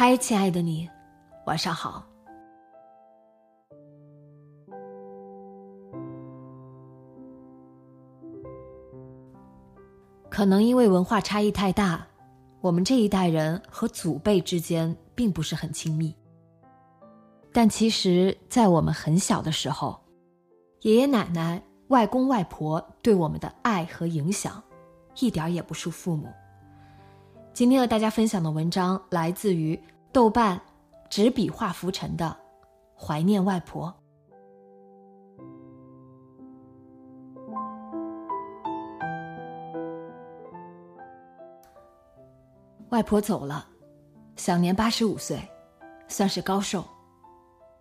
嗨，亲爱的你，晚上好。可能因为文化差异太大，我们这一代人和祖辈之间并不是很亲密。但其实，在我们很小的时候，爷爷奶奶、外公外婆对我们的爱和影响，一点也不输父母。今天和大家分享的文章来自于豆瓣“执笔画浮尘”的《怀念外婆》。外婆走了，享年八十五岁，算是高寿。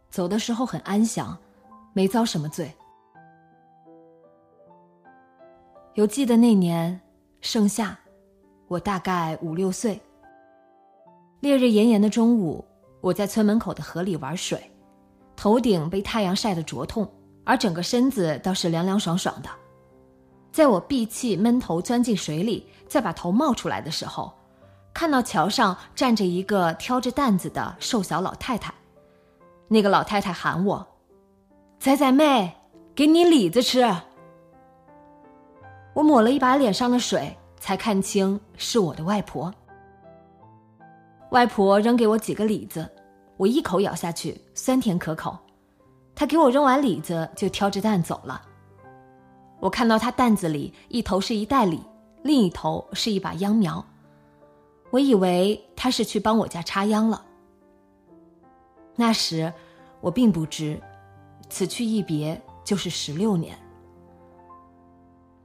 走的时候很安详，没遭什么罪。犹记得那年盛夏。我大概五六岁。烈日炎炎的中午，我在村门口的河里玩水，头顶被太阳晒得灼痛，而整个身子倒是凉凉爽爽的。在我闭气闷头钻进水里，再把头冒出来的时候，看到桥上站着一个挑着担子的瘦小老太太。那个老太太喊我：“仔仔妹，给你李子吃。”我抹了一把脸上的水。才看清是我的外婆。外婆扔给我几个李子，我一口咬下去，酸甜可口。她给我扔完李子，就挑着担走了。我看到她担子里一头是一袋李，另一头是一把秧苗。我以为她是去帮我家插秧了。那时，我并不知，此去一别就是十六年。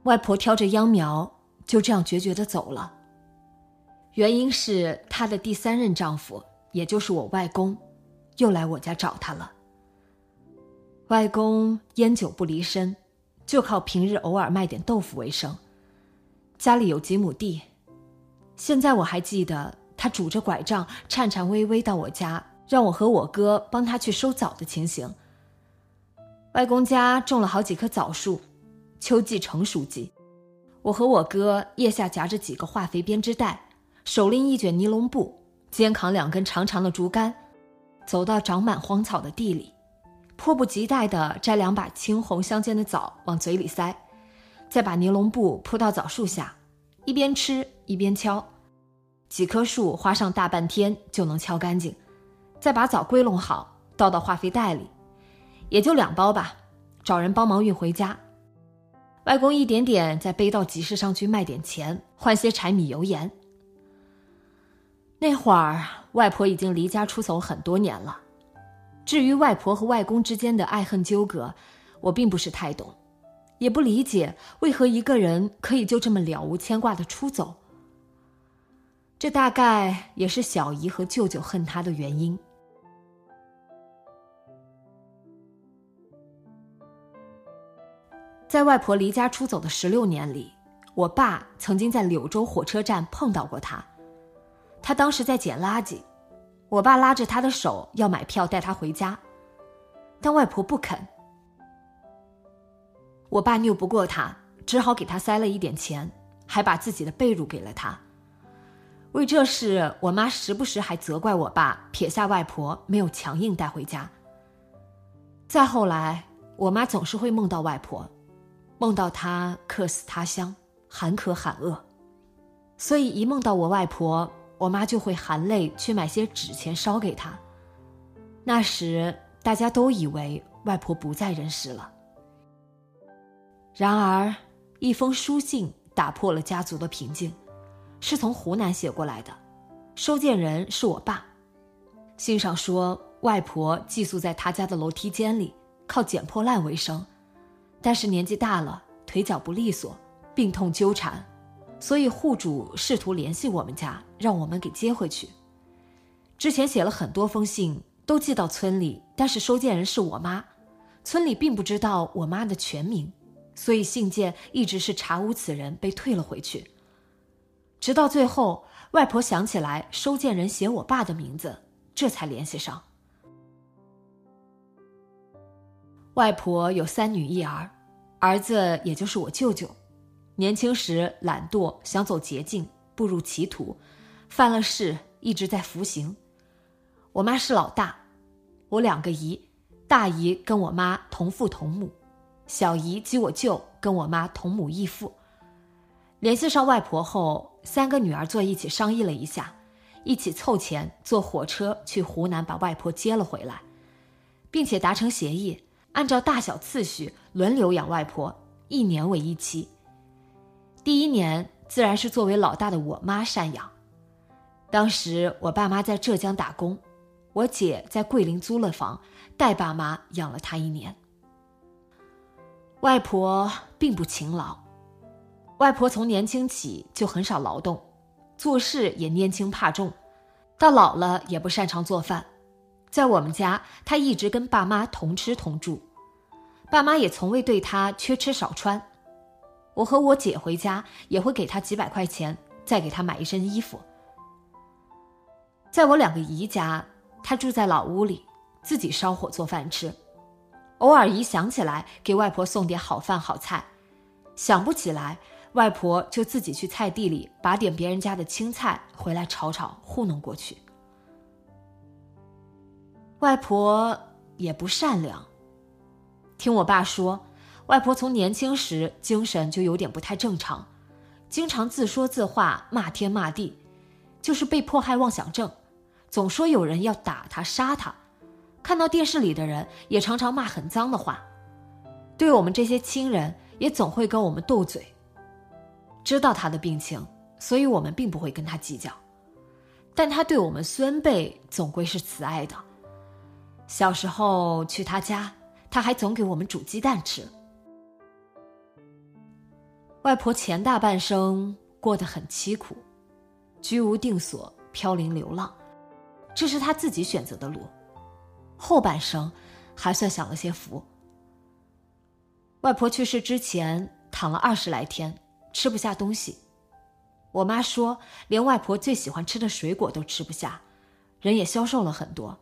外婆挑着秧苗。就这样决绝的走了。原因是她的第三任丈夫，也就是我外公，又来我家找她了。外公烟酒不离身，就靠平日偶尔卖点豆腐为生。家里有几亩地，现在我还记得他拄着拐杖，颤颤巍巍到我家，让我和我哥帮他去收枣的情形。外公家种了好几棵枣树，秋季成熟季。我和我哥腋下夹着几个化肥编织袋，手拎一卷尼龙布，肩扛两根长长的竹竿，走到长满荒草的地里，迫不及待地摘两把青红相间的枣往嘴里塞，再把尼龙布铺到枣树下，一边吃一边敲，几棵树花上大半天就能敲干净，再把枣归拢好倒到化肥袋里，也就两包吧，找人帮忙运回家。外公一点点再背到集市上去卖点钱，换些柴米油盐。那会儿，外婆已经离家出走很多年了。至于外婆和外公之间的爱恨纠葛，我并不是太懂，也不理解为何一个人可以就这么了无牵挂的出走。这大概也是小姨和舅舅恨他的原因。在外婆离家出走的十六年里，我爸曾经在柳州火车站碰到过她。他当时在捡垃圾，我爸拉着他的手要买票带他回家，但外婆不肯。我爸拗不过他，只好给他塞了一点钱，还把自己的被褥给了他。为这事，我妈时不时还责怪我爸撇下外婆没有强硬带回家。再后来，我妈总是会梦到外婆。梦到他客死他乡，喊渴喊饿，所以一梦到我外婆，我妈就会含泪去买些纸钱烧给她。那时大家都以为外婆不在人世了。然而，一封书信打破了家族的平静，是从湖南写过来的，收件人是我爸。信上说，外婆寄宿在他家的楼梯间里，靠捡破烂为生，但是年纪大了，腿脚不利索，病痛纠缠，所以户主试图联系我们家，让我们给接回去。之前写了很多封信，都寄到村里，但是收件人是我妈，村里并不知道我妈的全名，所以信件一直是查无此人，被退了回去。直到最后，外婆想起来收件人写我爸的名字。这才联系上。外婆有三女一儿，儿子也就是我舅舅，年轻时懒惰，想走捷径，步入歧途，犯了事，一直在服刑。我妈是老大，我两个姨，大姨跟我妈同父同母，小姨及我舅跟我妈同母异父。联系上外婆后，三个女儿坐一起商议了一下。一起凑钱坐火车去湖南把外婆接了回来，并且达成协议，按照大小次序轮流养外婆，一年为一期。第一年自然是作为老大的我妈赡养。当时我爸妈在浙江打工，我姐在桂林租了房，带爸妈养了她一年。外婆并不勤劳，外婆从年轻起就很少劳动。做事也拈轻怕重，到老了也不擅长做饭。在我们家，他一直跟爸妈同吃同住，爸妈也从未对他缺吃少穿。我和我姐回家也会给他几百块钱，再给他买一身衣服。在我两个姨家，他住在老屋里，自己烧火做饭吃，偶尔一想起来给外婆送点好饭好菜，想不起来。外婆就自己去菜地里拔点别人家的青菜回来炒炒糊弄过去。外婆也不善良。听我爸说，外婆从年轻时精神就有点不太正常，经常自说自话骂天骂地，就是被迫害妄想症，总说有人要打他杀他，看到电视里的人也常常骂很脏的话，对我们这些亲人也总会跟我们斗嘴。知道他的病情，所以我们并不会跟他计较，但他对我们孙辈总归是慈爱的。小时候去他家，他还总给我们煮鸡蛋吃。外婆前大半生过得很凄苦，居无定所，飘零流浪，这是他自己选择的路。后半生还算享了些福。外婆去世之前，躺了二十来天。吃不下东西，我妈说连外婆最喜欢吃的水果都吃不下，人也消瘦了很多，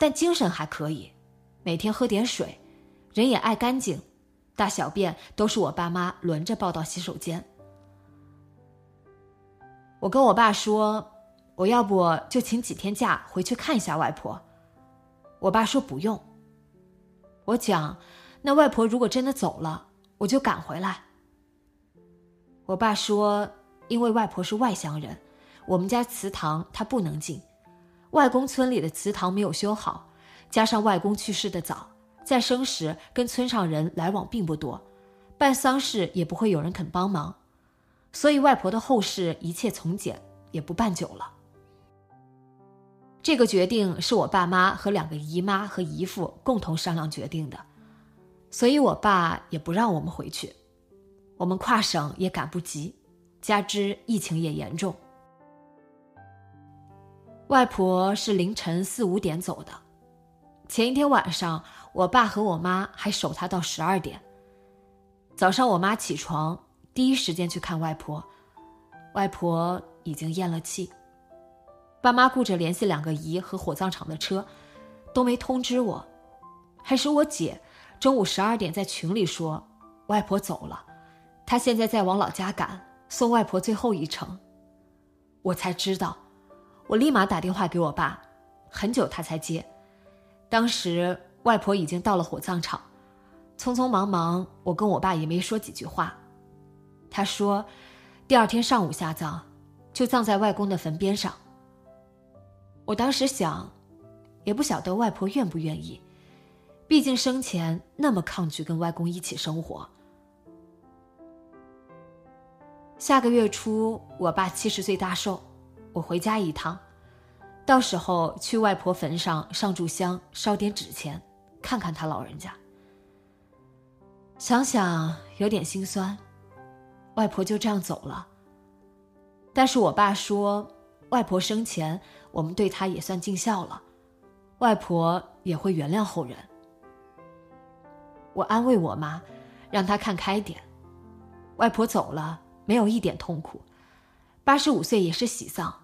但精神还可以，每天喝点水，人也爱干净，大小便都是我爸妈轮着抱到洗手间。我跟我爸说，我要不就请几天假回去看一下外婆，我爸说不用。我讲，那外婆如果真的走了，我就赶回来。我爸说，因为外婆是外乡人，我们家祠堂他不能进。外公村里的祠堂没有修好，加上外公去世的早，在生时跟村上人来往并不多，办丧事也不会有人肯帮忙，所以外婆的后事一切从简，也不办酒了。这个决定是我爸妈和两个姨妈和姨父共同商量决定的，所以我爸也不让我们回去。我们跨省也赶不及，加之疫情也严重。外婆是凌晨四五点走的，前一天晚上，我爸和我妈还守她到十二点。早上我妈起床，第一时间去看外婆，外婆已经咽了气。爸妈顾着联系两个姨和火葬场的车，都没通知我，还是我姐中午十二点在群里说外婆走了。她现在在往老家赶，送外婆最后一程。我才知道，我立马打电话给我爸，很久他才接。当时外婆已经到了火葬场，匆匆忙忙，我跟我爸也没说几句话。他说，第二天上午下葬，就葬在外公的坟边上。我当时想，也不晓得外婆愿不愿意，毕竟生前那么抗拒跟外公一起生活。下个月初，我爸七十岁大寿，我回家一趟，到时候去外婆坟上上炷香，烧点纸钱，看看他老人家。想想有点心酸，外婆就这样走了。但是我爸说，外婆生前我们对她也算尽孝了，外婆也会原谅后人。我安慰我妈，让她看开点，外婆走了没有一点痛苦，八十五岁也是喜丧，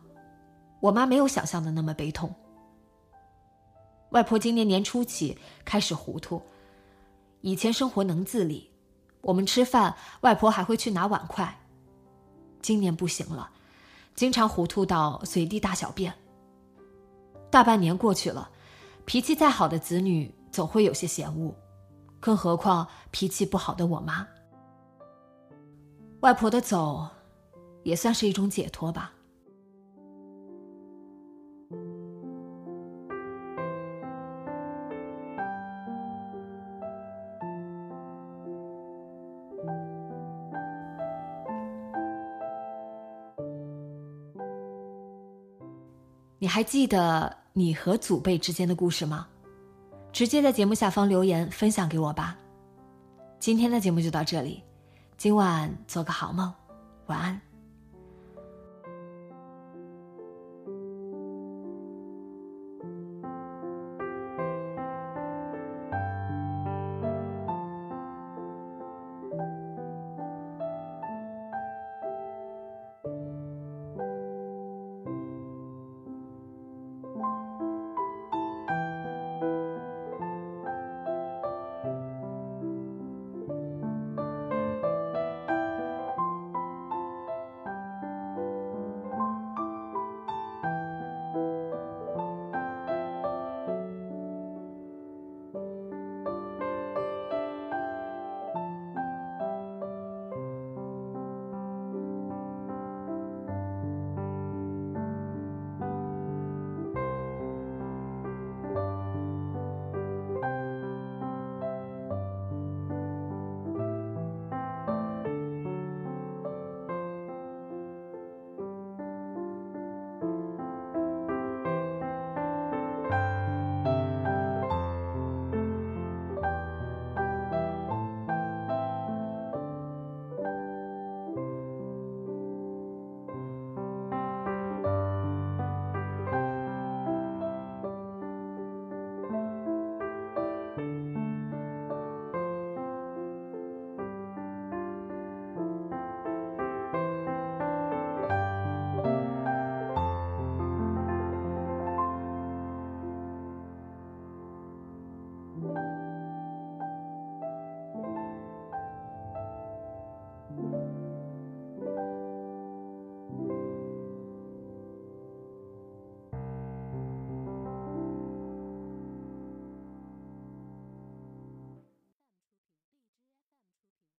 我妈没有想象的那么悲痛。外婆今年年初起开始糊涂。以前生活能自理，我们吃饭，外婆还会去拿碗筷。今年不行了，经常糊涂到随地大小便。大半年过去了，脾气再好的子女总会有些嫌恶，更何况脾气不好的我妈。外婆的走，也算是一种解脱吧。你还记得你和祖辈之间的故事吗？直接在节目下方留言分享给我吧。今天的节目就到这里，今晚做个好梦，晚安。